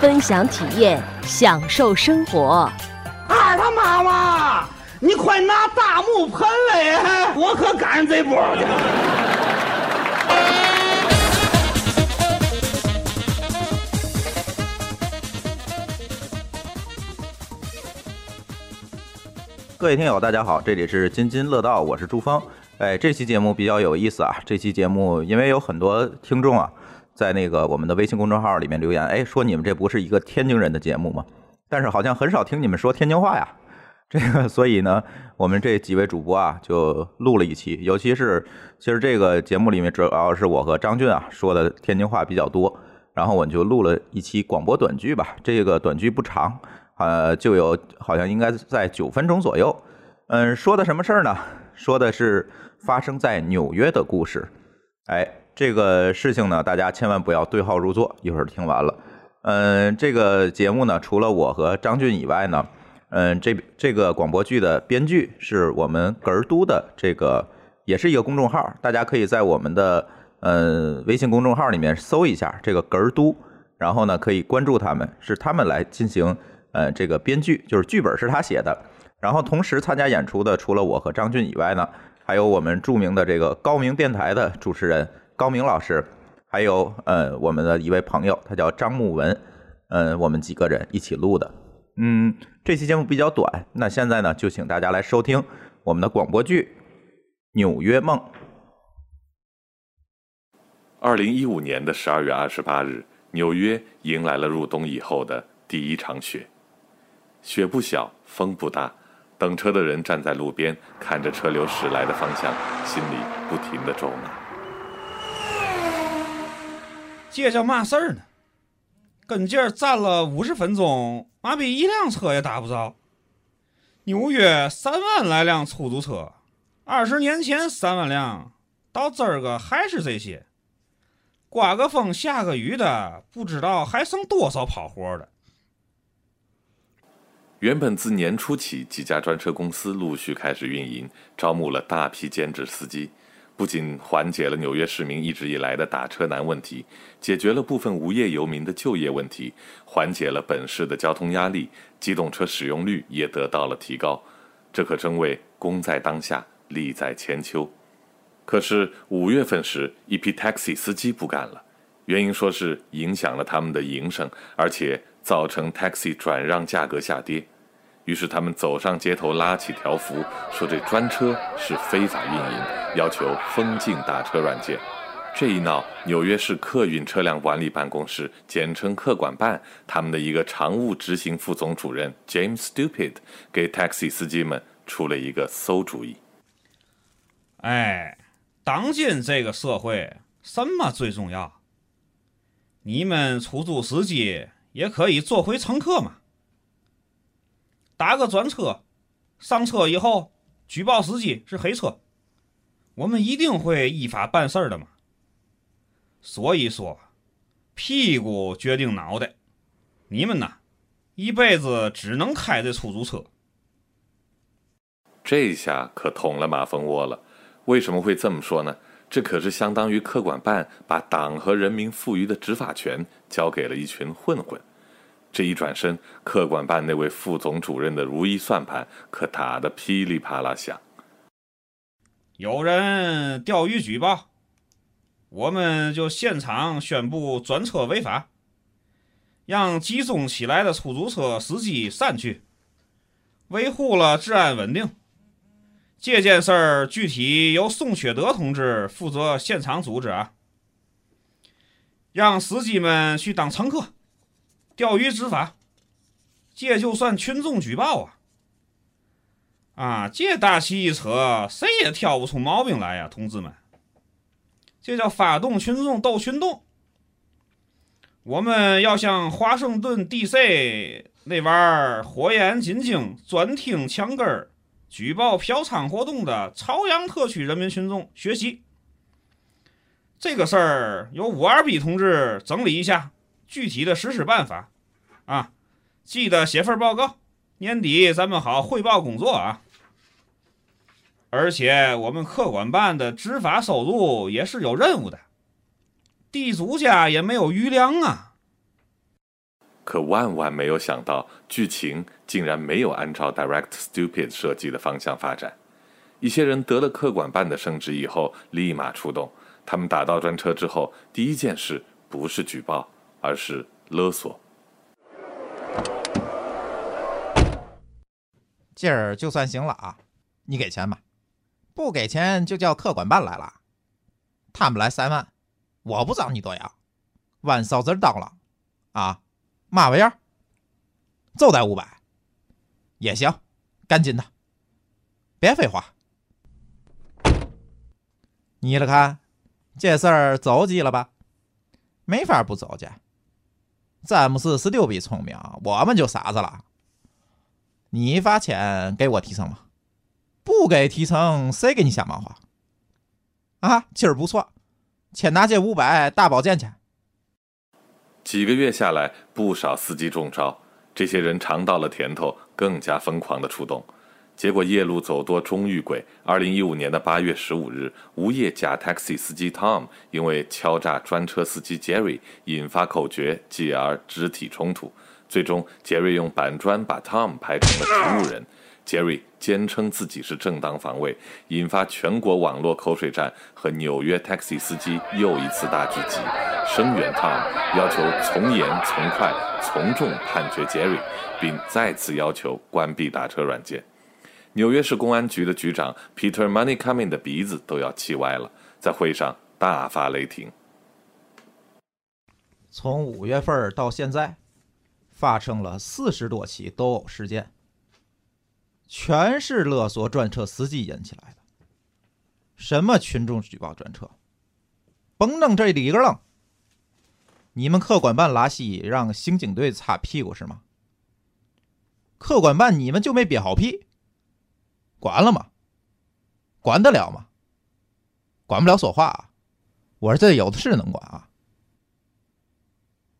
分享体验，享受生活。二他妈妈，你快拿大木盆来，我可赶上这波去。各位听友，大家好，这里是津津乐道，我是朱峰。哎，这期节目比较有意思啊！这期节目因为有很多听众啊，在那个我们的微信公众号里面留言，哎，说你们这不是一个天津人的节目吗？但是好像很少听你们说天津话呀。这个，所以呢，我们这几位主播啊，就录了一期，尤其是其实这个节目里面主要是我和张俊啊说的天津话比较多，然后我就录了一期广播短剧吧。这个短剧不长，呃，就有好像应该在九分钟左右。嗯，说的什么事儿呢？说的是发生在纽约的故事。哎，这个事情呢，大家千万不要对号入座。一会儿听完了，嗯，这个节目呢，除了我和张俊以外呢，嗯，这这个广播剧的编剧是我们格儿都的这个，也是一个公众号，大家可以在我们的呃微信公众号里面搜一下这个格儿都，然后呢可以关注他们，是他们来进行呃这个编剧，就是剧本是他写的。然后同时参加演出的，除了我和张俊以外呢，还有我们著名的这个高明电台的主持人高明老师，还有呃我们的一位朋友，他叫张木文，嗯，我们几个人一起录的。嗯，这期节目比较短，那现在呢就请大家来收听我们的广播剧《纽约梦》。二零一五年的十二月二十八日，纽约迎来了入冬以后的第一场雪，雪不小，风不大。等车的人站在路边，看着车流驶来的方向，心里不停的咒骂：“这叫嘛事儿呢？跟这儿站了五十分钟，妈逼一辆车也打不着。纽约三万来辆出租车，二十年前三万辆，到今儿个还是这些。刮个风下个雨的，不知道还剩多少跑活的。”原本自年初起，几家专车公司陆续开始运营，招募了大批兼职司机，不仅缓解了纽约市民一直以来的打车难问题，解决了部分无业游民的就业问题，缓解了本市的交通压力，机动车使用率也得到了提高。这可真为功在当下，利在千秋。可是五月份时，一批 taxi 司机不干了，原因说是影响了他们的营生，而且。造成 taxi 转让价格下跌，于是他们走上街头，拉起条幅，说这专车是非法运营，要求封禁打车软件。这一闹，纽约市客运车辆管理办公室（简称客管办）他们的一个常务执行副总主任 James Stupid 给 taxi 司机们出了一个馊主意。哎，当今这个社会，什么最重要？你们出租司机。也可以做回乘客嘛，打个专车，上车以后举报司机是黑车，我们一定会依法办事儿的嘛。所以说，屁股决定脑袋，你们呐，一辈子只能开这出租车。这下可捅了马蜂窝了。为什么会这么说呢？这可是相当于客管办把党和人民赋予的执法权交给了一群混混。这一转身，客管办那位副总主任的如意算盘可打得噼里啪啦响。有人钓鱼举报，我们就现场宣布专车违法，让集中起来的出租车司机散去，维护了治安稳定。这件事儿具体由宋缺德同志负责现场组织啊，让司机们去当乘客，钓鱼执法，这就算群众举报啊！啊，这大旗一扯，谁也挑不出毛病来呀，同志们，这叫发动群众斗群众。我们要向华盛顿 DC 那玩儿火眼金睛、专听墙根儿、举报嫖娼活动的朝阳特区人民群众学习。这个事儿由五二 B 同志整理一下具体的实施办法，啊，记得写份报告，年底咱们好汇报工作啊。而且我们客管办的执法收入也是有任务的，地主家也没有余粮啊。可万万没有想到，剧情竟然没有按照 Direct Stupid 设计的方向发展。一些人得了客管办的圣旨以后，立马出动。他们打到专车之后，第一件事不是举报，而是勒索。今儿就算行了啊，你给钱吧，不给钱就叫客管办来了。他们来三万，我不找你多要，万嫂子到了啊，嘛玩意儿？就得五百，也行，赶紧的，别废话。你了看。这事儿走急了吧？没法不走去。詹姆斯史丢比聪明，我们就傻子了。你发钱给我提成吗？不给提成，谁给你瞎忙活？啊，今儿不错，先拿这五百大保健去。几个月下来，不少司机中招，这些人尝到了甜头，更加疯狂的出动。结果夜路走多终遇鬼。二零一五年的八月十五日，无业假 taxi 司机 Tom 因为敲诈专车司机 Jerry 引发口角，继而肢体冲突。最终，Jerry 用板砖把 Tom 拍成了植物人。Jerry 坚称自己是正当防卫，引发全国网络口水战和纽约 taxi 司机又一次大聚集，声援 Tom，要求从严从快从重判决 Jerry，并再次要求关闭打车软件。纽约市公安局的局长 Peter Moneycomin 的鼻子都要气歪了，在会上大发雷霆。从五月份到现在，发生了四十多起斗殴事件，全是勒索专车司机引起来的。什么群众举报专车，甭弄这里个楞！你们客管办拉稀让刑警队擦屁股是吗？客管办你们就没憋好屁？管了吗？管得了吗？管不了说话，我说这有的是能管啊。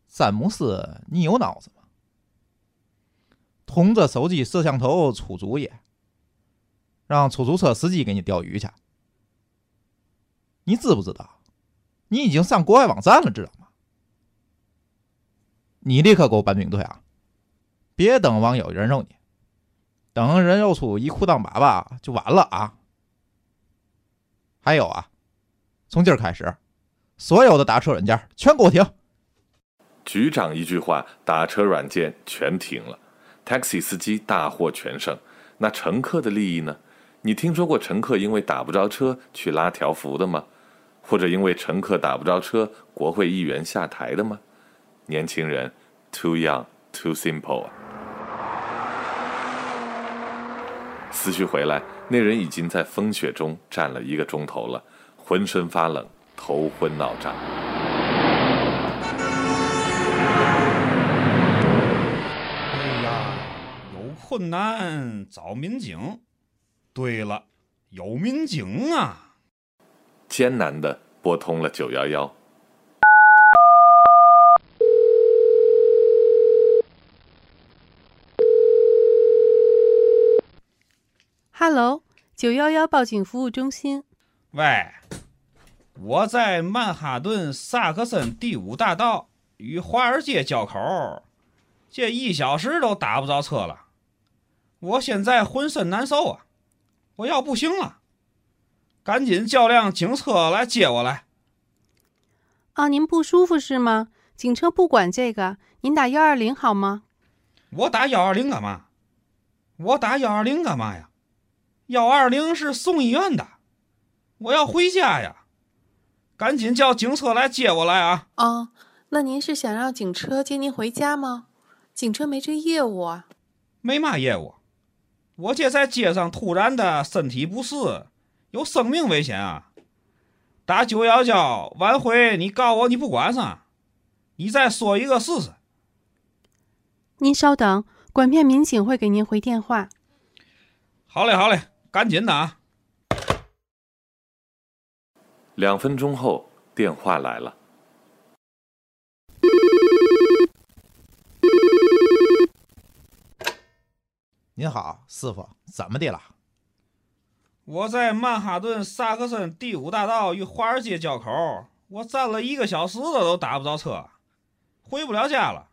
詹姆斯，你有脑子吗？通着手机摄像头出主意，让出租车司机给你钓鱼去。你知不知道？你已经上国外网站了，知道吗？你立刻给我搬兵队啊！别等网友人肉你。等人肉出一裤裆粑粑就完了啊！还有啊，从今儿开始，所有的打车软件全给我停。局长一句话，打车软件全停了，taxi 司机大获全胜。那乘客的利益呢？你听说过乘客因为打不着车去拉条幅的吗？或者因为乘客打不着车，国会议员下台的吗？年轻人，too young, too simple 啊！思绪回来，那人已经在风雪中站了一个钟头了，浑身发冷，头昏脑胀。哎呀，有困难找民警。对了，有民警啊！艰难的拨通了九幺幺。Hello，九幺幺报警服务中心。喂，我在曼哈顿萨克森第五大道与华尔街交口，这一小时都打不着车了。我现在浑身难受啊，我要不行了，赶紧叫辆警车来接我来。啊，您不舒服是吗？警车不管这个，您打幺二零好吗？我打幺二零干嘛？我打幺二零干嘛呀？幺二零是送医院的，我要回家呀！赶紧叫警车来接我来啊！哦，那您是想让警车接您回家吗？警车没这业务啊。没嘛业务，我这在街上突然的身体不适，有生命危险啊！打九幺幺，晚回你告我你不管上，你再说一个试试。您稍等，管片民警会给您回电话。好嘞，好嘞，赶紧的啊！两分钟后，电话来了。您好，师傅，怎么的了？我在曼哈顿萨克森第五大道与华尔街交口，我站了一个小时了，都打不着车，回不了家了。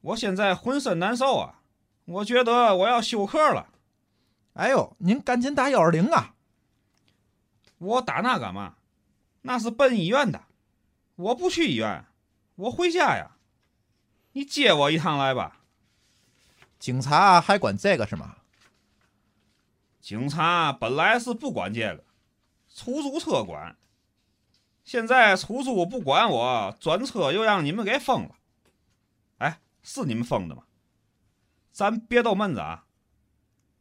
我现在浑身难受啊，我觉得我要休克了。哎呦，您赶紧打幺二零啊！我打那干嘛？那是奔医院的。我不去医院，我回家呀。你接我一趟来吧。警察还管这个是吗？警察本来是不管这个，出租车管。现在出租不管我，专车又让你们给封了。哎，是你们封的吗？咱别逗闷子啊！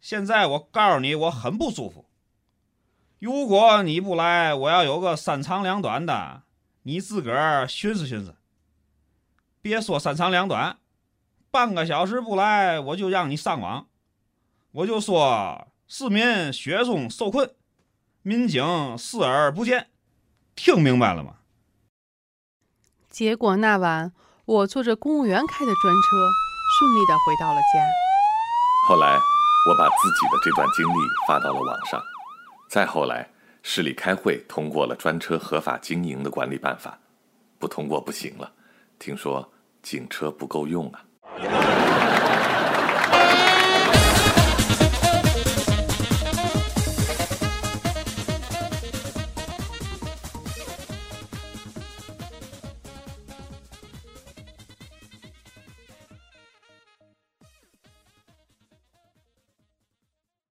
现在我告诉你，我很不舒服。如果你不来，我要有个三长两短的，你自个儿寻思寻思。别说三长两短，半个小时不来，我就让你上网，我就说市民雪中受困，民警视而不见，听明白了吗？结果那晚，我坐着公务员开的专车，顺利的回到了家。后来，我把自己的这段经历发到了网上。再后来，市里开会通过了专车合法经营的管理办法，不通过不行了。听说警车不够用啊。